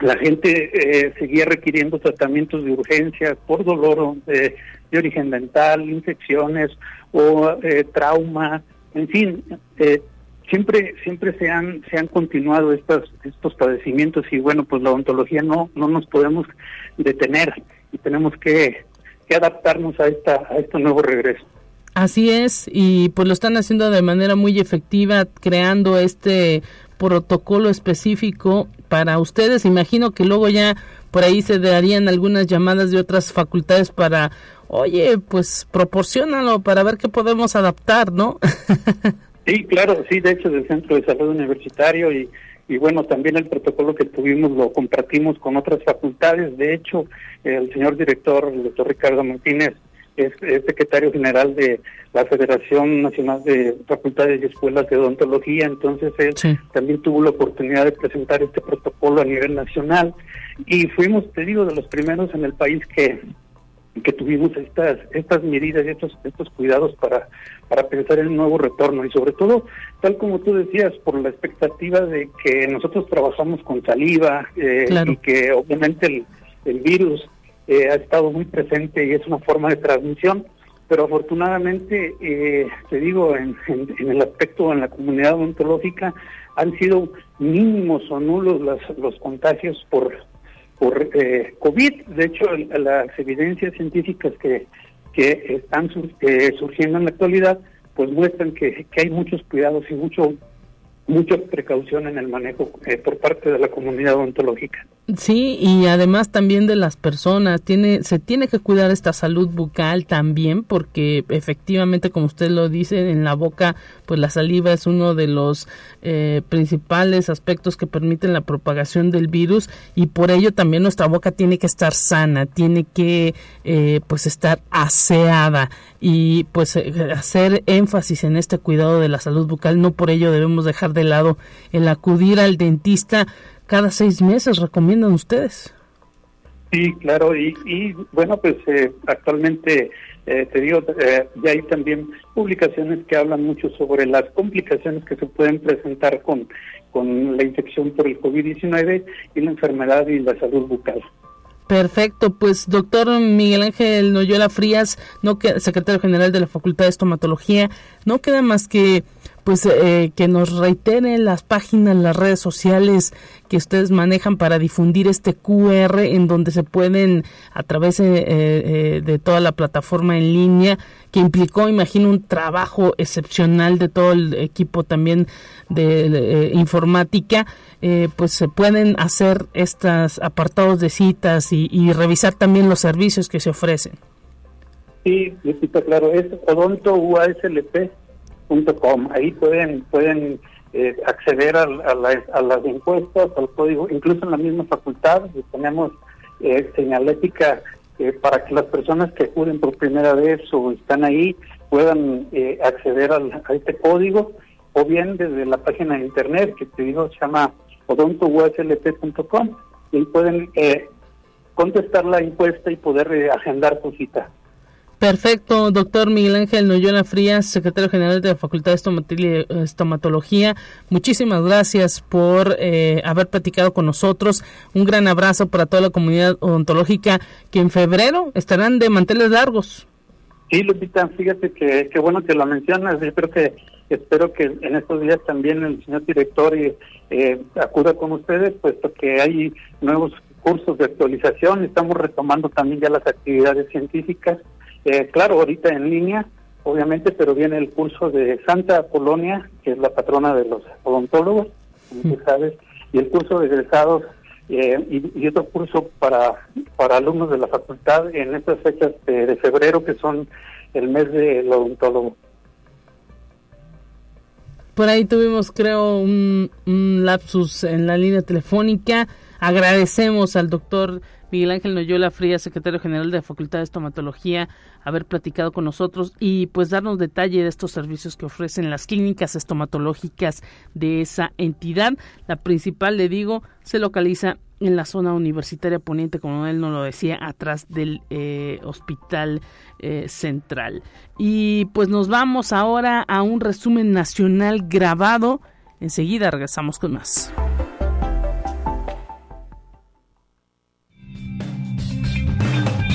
la gente eh, seguía requiriendo tratamientos de urgencia por dolor de, de origen dental, infecciones o eh, trauma, en fin, eh, siempre siempre se han se han continuado estos estos padecimientos y bueno, pues la odontología no no nos podemos detener y tenemos que, que adaptarnos a esta a este nuevo regreso. Así es, y pues lo están haciendo de manera muy efectiva, creando este protocolo específico para ustedes. Imagino que luego ya por ahí se darían algunas llamadas de otras facultades para, oye, pues proporcionalo para ver qué podemos adaptar, ¿no? <laughs> sí, claro, sí, de hecho del Centro de Salud Universitario y, y bueno, también el protocolo que tuvimos lo compartimos con otras facultades. De hecho, el señor director, el doctor Ricardo Martínez, es, secretario general de la Federación Nacional de Facultades y Escuelas de Odontología, entonces él también tuvo la oportunidad de presentar este protocolo a nivel nacional y fuimos, te digo, de los primeros en el país que que tuvimos estas estas medidas y estos estos cuidados para para pensar en un nuevo retorno. Y sobre todo tal como tú decías por la expectativa de que nosotros trabajamos con saliva eh, y que obviamente el, el virus eh, ha estado muy presente y es una forma de transmisión, pero afortunadamente, eh, te digo, en, el aspecto en la comunidad odontológica han sido mínimos o nulos los contagios por, por eh, COVID. De hecho, las evidencias científicas que, que están surgiendo en la actualidad, pues muestran que, que hay muchos cuidados y mucho mucha precaución en el manejo por parte de la comunidad odontológica. Sí, y además también de las personas, tiene, se tiene que cuidar esta salud bucal también, porque efectivamente, como usted lo dice, en la boca, pues la saliva es uno de los eh, principales aspectos que permiten la propagación del virus y por ello también nuestra boca tiene que estar sana, tiene que eh, pues estar aseada y pues eh, hacer énfasis en este cuidado de la salud bucal. No por ello debemos dejar de lado el acudir al dentista cada seis meses, recomiendan ustedes. Sí, claro, y, y bueno, pues eh, actualmente, eh, te digo, eh, ya hay también publicaciones que hablan mucho sobre las complicaciones que se pueden presentar con, con la infección por el COVID-19 y la enfermedad y la salud bucal. Perfecto, pues doctor Miguel Ángel Noyola Frías, no secretario general de la Facultad de Estomatología, no queda más que pues eh, que nos reitere las páginas, las redes sociales que ustedes manejan para difundir este QR en donde se pueden a través eh, eh, de toda la plataforma en línea que implicó, imagino, un trabajo excepcional de todo el equipo también de, informática, pues se pueden hacer estos apartados de citas y, y revisar también los servicios que se ofrecen. Sí, está claro, es odonto Ahí pueden pueden eh, acceder a, las encuestas, al código, incluso en la misma facultad. Tenemos eh, señalética eh, para que las personas que acuden por primera vez o están ahí puedan eh, acceder a este código. O bien desde la página de internet que te digo se llama odontoUSLP.com y pueden contestar la encuesta y poder agendar su cita. Perfecto, doctor Miguel Ángel Noyola Frías, secretario general de la Facultad de Estomatología. Muchísimas gracias por eh, haber platicado con nosotros. Un gran abrazo para toda la comunidad odontológica que en febrero estarán de manteles largos. Sí, Lupita, fíjate que, qué bueno que lo mencionas. Yo creo que espero que en estos días también el señor director eh, acuda con ustedes, puesto que hay nuevos cursos de actualización. Estamos retomando también ya las actividades científicas eh, claro, ahorita en línea, obviamente, pero viene el curso de Santa Polonia, que es la patrona de los odontólogos, como tú sabes, y el curso de egresados eh, y, otro curso para, para alumnos de la facultad en estas fechas de, febrero, que son el mes del odontólogo. Por ahí tuvimos, creo, un, un lapsus en la línea telefónica. Agradecemos al doctor Miguel Ángel Noyola Frías, secretario general de la Facultad de Estomatología, haber platicado con nosotros y pues darnos detalle de estos servicios que ofrecen las clínicas estomatológicas de esa entidad. La principal, le digo, se localiza en la zona universitaria poniente, como él nos lo decía, atrás del eh, hospital eh, central. Y pues nos vamos ahora a un resumen nacional grabado. Enseguida regresamos con más.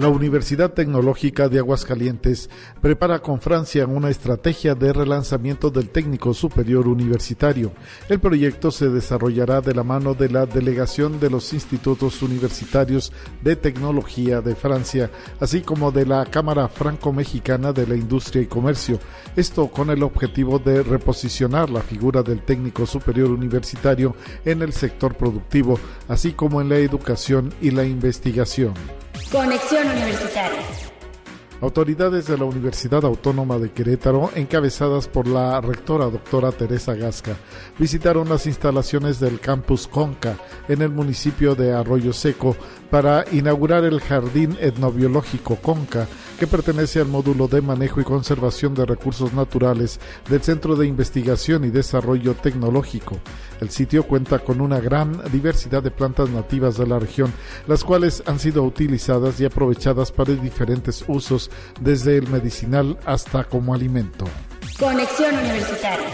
La Universidad Tecnológica de Aguascalientes prepara con Francia una estrategia de relanzamiento del técnico superior universitario. El proyecto se desarrollará de la mano de la Delegación de los Institutos Universitarios de Tecnología de Francia, así como de la Cámara Franco-Mexicana de la Industria y Comercio. Esto con el objetivo de reposicionar la figura del técnico superior universitario en el sector productivo, así como en la educación y la investigación. Conexión Universitaria. Autoridades de la Universidad Autónoma de Querétaro, encabezadas por la rectora doctora Teresa Gasca, visitaron las instalaciones del campus Conca en el municipio de Arroyo Seco para inaugurar el Jardín Etnobiológico Conca, que pertenece al módulo de manejo y conservación de recursos naturales del Centro de Investigación y Desarrollo Tecnológico. El sitio cuenta con una gran diversidad de plantas nativas de la región, las cuales han sido utilizadas y aprovechadas para diferentes usos, desde el medicinal hasta como alimento. Conexión Universitaria.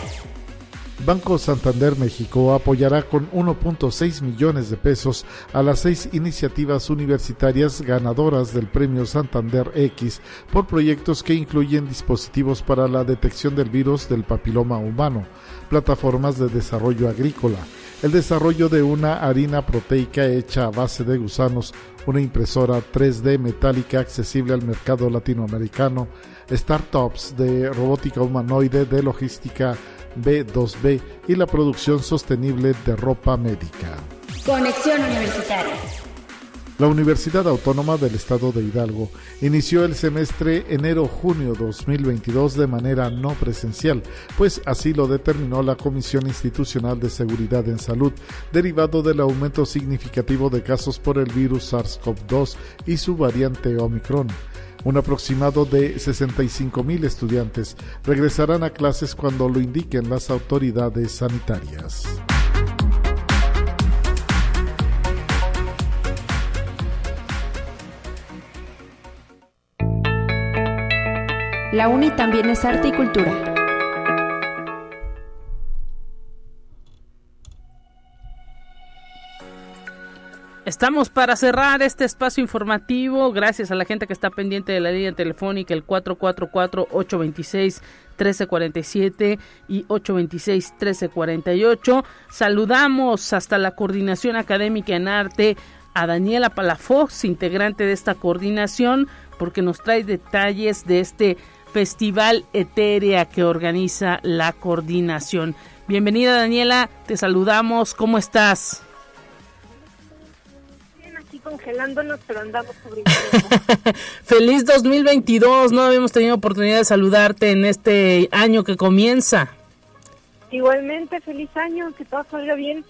Banco Santander México apoyará con 1.6 millones de pesos a las seis iniciativas universitarias ganadoras del Premio Santander X por proyectos que incluyen dispositivos para la detección del virus del papiloma humano, plataformas de desarrollo agrícola, el desarrollo de una harina proteica hecha a base de gusanos, una impresora 3D metálica accesible al mercado latinoamericano, startups de robótica humanoide de logística B2B y la producción sostenible de ropa médica. Conexión Universitaria. La Universidad Autónoma del Estado de Hidalgo inició el semestre enero-junio 2022 de manera no presencial, pues así lo determinó la Comisión Institucional de Seguridad en Salud, derivado del aumento significativo de casos por el virus SARS-CoV-2 y su variante Omicron. Un aproximado de 65 mil estudiantes regresarán a clases cuando lo indiquen las autoridades sanitarias. La UNI también es arte y cultura. Estamos para cerrar este espacio informativo. Gracias a la gente que está pendiente de la línea telefónica, el 444-826-1347 y 826-1348. Saludamos hasta la Coordinación Académica en Arte a Daniela Palafox, integrante de esta coordinación, porque nos trae detalles de este festival etérea que organiza la coordinación. Bienvenida Daniela, te saludamos. ¿Cómo estás? Congelándonos, pero andamos <laughs> Feliz 2022, no habíamos tenido oportunidad de saludarte en este año que comienza. Igualmente, feliz año, que todo salga bien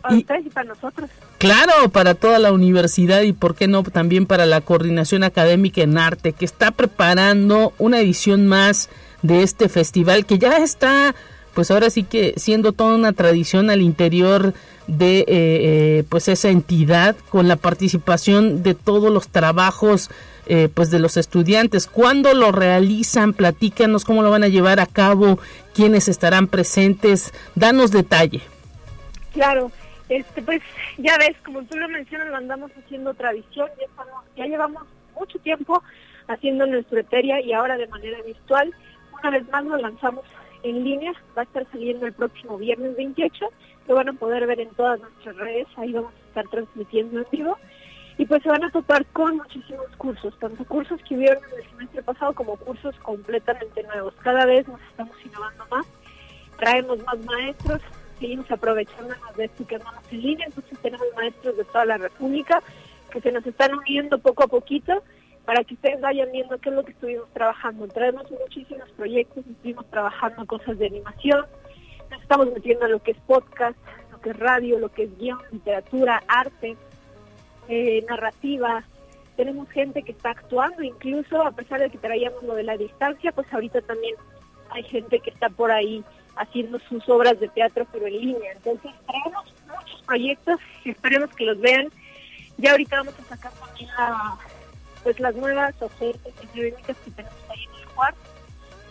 para ustedes y para nosotros. Claro, para toda la universidad y por qué no también para la coordinación académica en arte, que está preparando una edición más de este festival que ya está, pues ahora sí que siendo toda una tradición al interior de eh, eh, pues esa entidad con la participación de todos los trabajos eh, pues de los estudiantes. Cuándo lo realizan platícanos cómo lo van a llevar a cabo quiénes estarán presentes. Danos detalle. Claro este pues ya ves como tú lo mencionas lo andamos haciendo tradición ya ya llevamos mucho tiempo haciendo nuestro eteria y ahora de manera virtual. Una vez más lo lanzamos en línea va a estar saliendo el próximo viernes 28 lo van a poder ver en todas nuestras redes, ahí vamos a estar transmitiendo en vivo. Y pues se van a topar con muchísimos cursos, tanto cursos que hubieron en el semestre pasado como cursos completamente nuevos. Cada vez nos estamos innovando más, traemos más maestros, seguimos aprovechando de esto que andamos en línea, entonces tenemos maestros de toda la República que se nos están uniendo poco a poquito para que ustedes vayan viendo qué es lo que estuvimos trabajando. Traemos muchísimos proyectos, estuvimos trabajando cosas de animación, estamos metiendo lo que es podcast, lo que es radio, lo que es guion, literatura, arte, eh, narrativa. Tenemos gente que está actuando, incluso a pesar de que traíamos lo de la distancia, pues ahorita también hay gente que está por ahí haciendo sus obras de teatro pero en línea. Entonces tenemos muchos proyectos, esperemos que los vean. Ya ahorita vamos a sacar también pues las nuevas ofertas académicas que tenemos ahí en el cuarto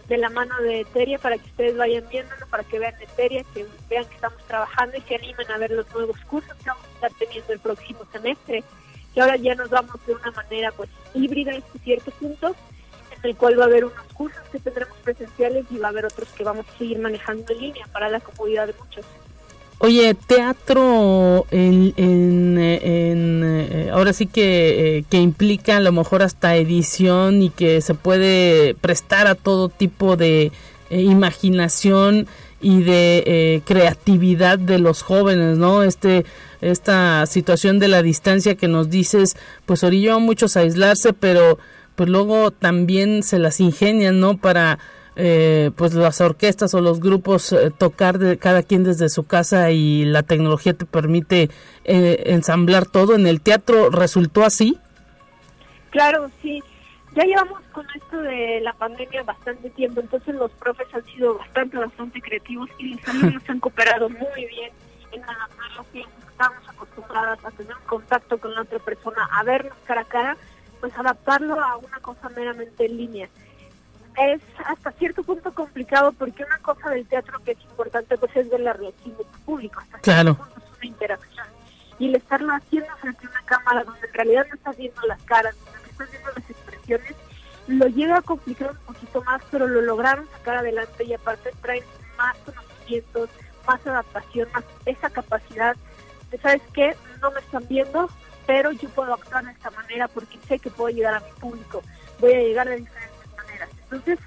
de la mano de Eteria para que ustedes vayan viéndolo, para que vean Eteria, que vean que estamos trabajando y se animen a ver los nuevos cursos que vamos a estar teniendo el próximo semestre, que ahora ya nos vamos de una manera pues híbrida en ciertos puntos, en el cual va a haber unos cursos que tendremos presenciales y va a haber otros que vamos a seguir manejando en línea para la comodidad de muchos. Oye, teatro en, en, eh, ahora sí que, eh, que implica a lo mejor hasta edición y que se puede prestar a todo tipo de eh, imaginación y de creatividad de los jóvenes, ¿no? Este esta situación de la distancia que nos dices, pues orilló a muchos a aislarse, pero pues luego también se las ingenian, ¿no? Para eh, pues las orquestas o los grupos eh, tocar de cada quien desde su casa y la tecnología te permite eh, ensamblar todo en el teatro resultó así claro sí. Ya llevamos con esto de la pandemia bastante tiempo entonces los profes han sido bastante bastante creativos y los alumnos han cooperado muy bien en adaptar estamos acostumbradas a tener contacto con la otra persona a vernos cara a cara pues adaptarlo a una cosa meramente en línea es hasta cierto punto complicado porque una cosa del teatro que es importante pues es ver la reacción del público, hasta claro. cierto punto es una interacción. Y el estarlo haciendo frente a una cámara donde en realidad no estás viendo las caras, donde no estás viendo las expresiones, lo llega a complicar un poquito más, pero lo lograron sacar adelante y aparte traen más conocimientos, más adaptación, más esa capacidad de, ¿sabes qué? No me están viendo, pero yo puedo actuar de esta manera porque sé que puedo llegar a mi público, voy a llegar de diferentes entonces,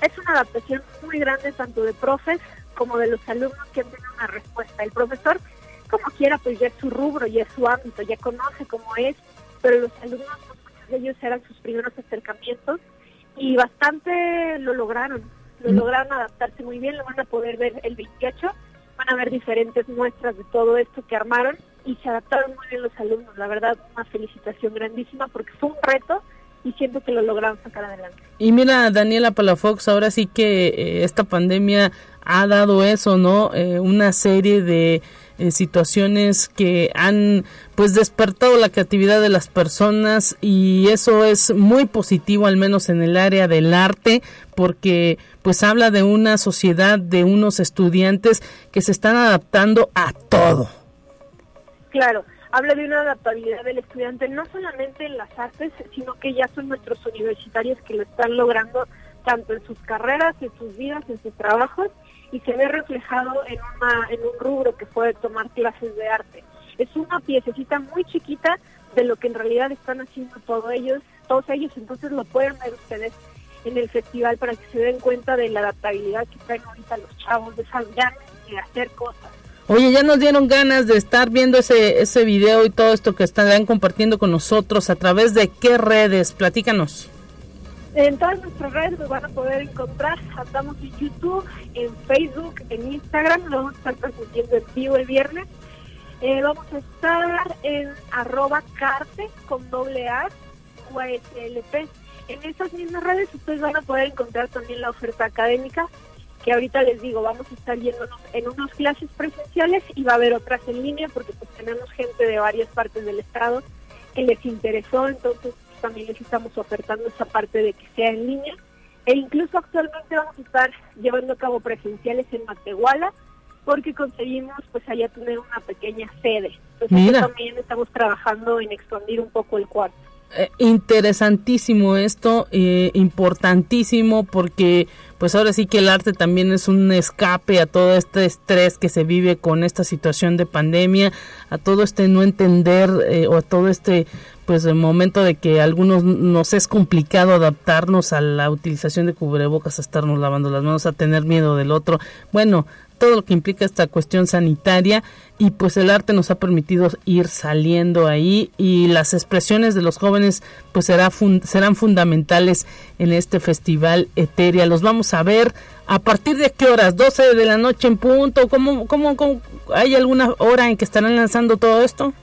es una adaptación muy grande tanto de profes como de los alumnos que han tenido una respuesta. El profesor, como quiera, pues ya es su rubro, ya es su ámbito, ya conoce cómo es, pero los alumnos, muchos de ellos eran sus primeros acercamientos y bastante lo lograron, lo mm. lograron adaptarse muy bien, lo van a poder ver el 28, van a ver diferentes muestras de todo esto que armaron y se adaptaron muy bien los alumnos, la verdad, una felicitación grandísima porque fue un reto y siento que lo lograron sacar adelante. Y mira, Daniela Palafox, ahora sí que eh, esta pandemia ha dado eso, ¿no? Eh, una serie de eh, situaciones que han pues despertado la creatividad de las personas y eso es muy positivo al menos en el área del arte porque pues habla de una sociedad de unos estudiantes que se están adaptando a todo. Claro, habla de una adaptabilidad del estudiante no solamente en las artes, sino que ya son nuestros universitarios que lo están logrando tanto en sus carreras, en sus vidas, en sus trabajos, y se ve reflejado en, un rubro que fue tomar clases de arte. Es una piececita muy chiquita de lo que en realidad están haciendo todos ellos, todos ellos, entonces lo pueden ver ustedes en el festival para que se den cuenta de la adaptabilidad que traen ahorita los chavos, de esas ganas de hacer cosas. Oye, ya nos dieron ganas de estar viendo ese, ese video y todo esto que están compartiendo con nosotros. ¿A través de qué redes? Platícanos. En todas nuestras redes nos van a poder encontrar. Estamos en YouTube, en Facebook, en Instagram. Lo vamos a estar transmitiendo en vivo el viernes. Eh, vamos a estar en arroba carte con doble A, USLP. En esas mismas redes ustedes van a poder encontrar también la oferta académica que ahorita les digo, vamos a estar yéndonos en unas clases presenciales y va a haber otras en línea porque pues tenemos gente de varias partes del estado que les interesó, entonces pues, también les estamos ofertando esa parte de que sea en línea e incluso actualmente vamos a estar llevando a cabo presenciales en Matehuala porque conseguimos pues allá tener una pequeña sede. Entonces también estamos trabajando en expandir un poco el cuarto. Eh, interesantísimo esto, eh, importantísimo porque pues ahora sí que el arte también es un escape a todo este estrés que se vive con esta situación de pandemia, a todo este no entender eh, o a todo este pues el momento de que algunos nos es complicado adaptarnos a la utilización de cubrebocas, a estarnos lavando las manos, a tener miedo del otro. Bueno, todo lo que implica esta cuestión sanitaria y pues el arte nos ha permitido ir saliendo ahí y las expresiones de los jóvenes pues será serán fundamentales en este festival Eteria. Los vamos a ver a partir de qué horas, 12 de la noche en punto, ¿cómo, cómo, cómo hay alguna hora en que estarán lanzando todo esto?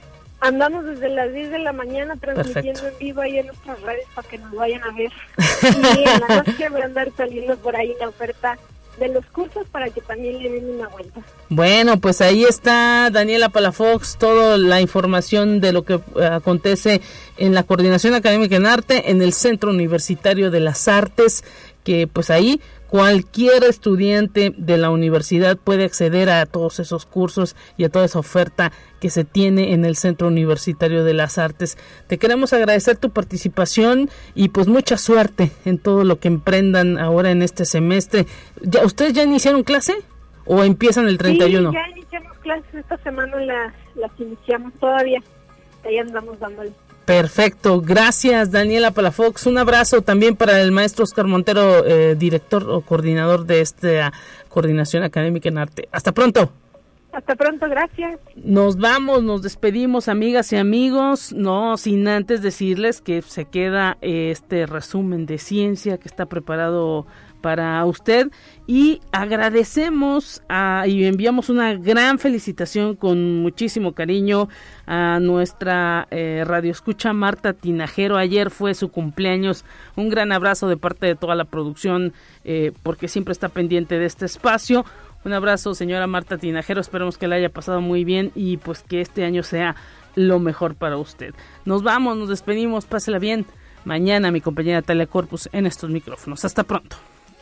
Andamos desde las 10 de la mañana transmitiendo en vivo ahí en nuestras redes para que nos vayan a ver. <laughs> y en la noche voy a andar saliendo por ahí la oferta de los cursos para que también le den una vuelta. Bueno, pues ahí está Daniela Palafox, toda la información de lo que eh, acontece en la Coordinación Académica en Arte, en el Centro Universitario de las Artes, que pues ahí cualquier estudiante de la universidad puede acceder a todos esos cursos y a toda esa oferta que se tiene en el Centro Universitario de las Artes. Te queremos agradecer tu participación y pues mucha suerte en todo lo que emprendan ahora en este semestre. ¿Ya, ¿Ustedes ya iniciaron clase o empiezan el 31? Sí, ya iniciamos clases esta semana, las, las iniciamos todavía. Ahí andamos dándole. Perfecto, gracias Daniela Palafox. Un abrazo también para el maestro Oscar Montero, eh, director o coordinador de esta coordinación académica en arte. Hasta pronto. Hasta pronto, gracias. Nos vamos, nos despedimos, amigas y amigos. No sin antes decirles que se queda este resumen de ciencia que está preparado para usted y agradecemos y enviamos una gran felicitación con muchísimo cariño a nuestra eh, radio escucha Marta Tinajero. Ayer fue su cumpleaños. Un gran abrazo de parte de toda la producción eh, porque siempre está pendiente de este espacio. Un abrazo, señora Marta Tinajero. Esperemos que la haya pasado muy bien y pues que este año sea lo mejor para usted. Nos vamos, nos despedimos, pásela bien. Mañana mi compañera Talia Corpus en estos micrófonos. Hasta pronto.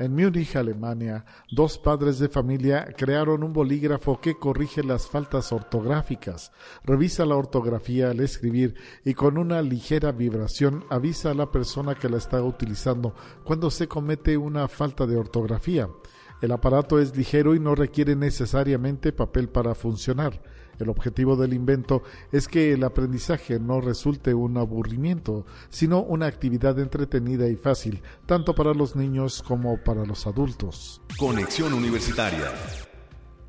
En Múnich, Alemania, dos padres de familia crearon un bolígrafo que corrige las faltas ortográficas, revisa la ortografía al escribir y con una ligera vibración avisa a la persona que la está utilizando cuando se comete una falta de ortografía. El aparato es ligero y no requiere necesariamente papel para funcionar. El objetivo del invento es que el aprendizaje no resulte un aburrimiento, sino una actividad entretenida y fácil, tanto para los niños como para los adultos. Conexión Universitaria.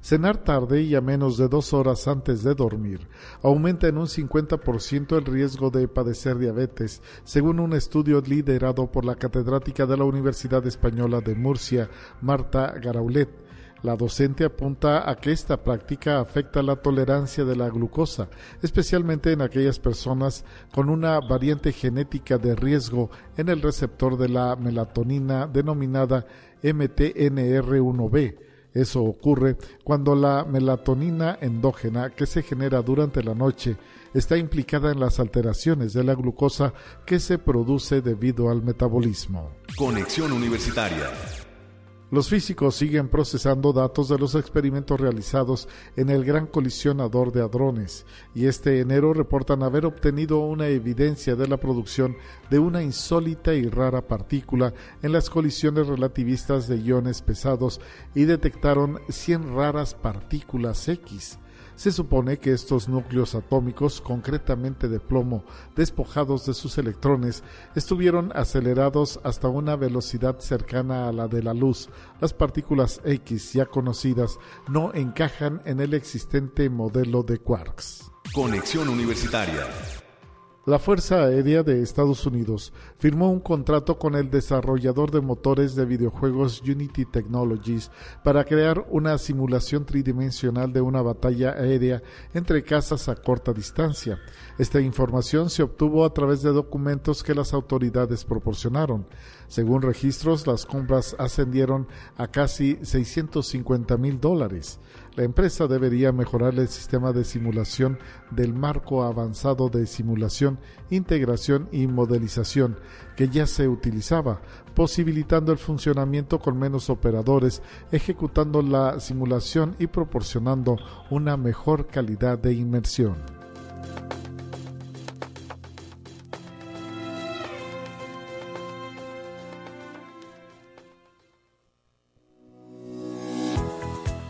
Cenar tarde y a menos de dos horas antes de dormir aumenta en un 50% el riesgo de padecer diabetes, según un estudio liderado por la catedrática de la Universidad Española de Murcia, Marta Garaulet. La docente apunta a que esta práctica afecta la tolerancia de la glucosa, especialmente en aquellas personas con una variante genética de riesgo en el receptor de la melatonina denominada MTNR1B. Eso ocurre cuando la melatonina endógena que se genera durante la noche está implicada en las alteraciones de la glucosa que se produce debido al metabolismo. Conexión Universitaria. Los físicos siguen procesando datos de los experimentos realizados en el Gran Colisionador de Hadrones y este enero reportan haber obtenido una evidencia de la producción de una insólita y rara partícula en las colisiones relativistas de iones pesados y detectaron 100 raras partículas X se supone que estos núcleos atómicos, concretamente de plomo, despojados de sus electrones, estuvieron acelerados hasta una velocidad cercana a la de la luz. Las partículas X ya conocidas no encajan en el existente modelo de quarks. Conexión Universitaria. La Fuerza Aérea de Estados Unidos firmó un contrato con el desarrollador de motores de videojuegos Unity Technologies para crear una simulación tridimensional de una batalla aérea entre casas a corta distancia. Esta información se obtuvo a través de documentos que las autoridades proporcionaron. Según registros, las compras ascendieron a casi 650 mil dólares. La empresa debería mejorar el sistema de simulación del marco avanzado de simulación, integración y modelización que ya se utilizaba, posibilitando el funcionamiento con menos operadores, ejecutando la simulación y proporcionando una mejor calidad de inmersión.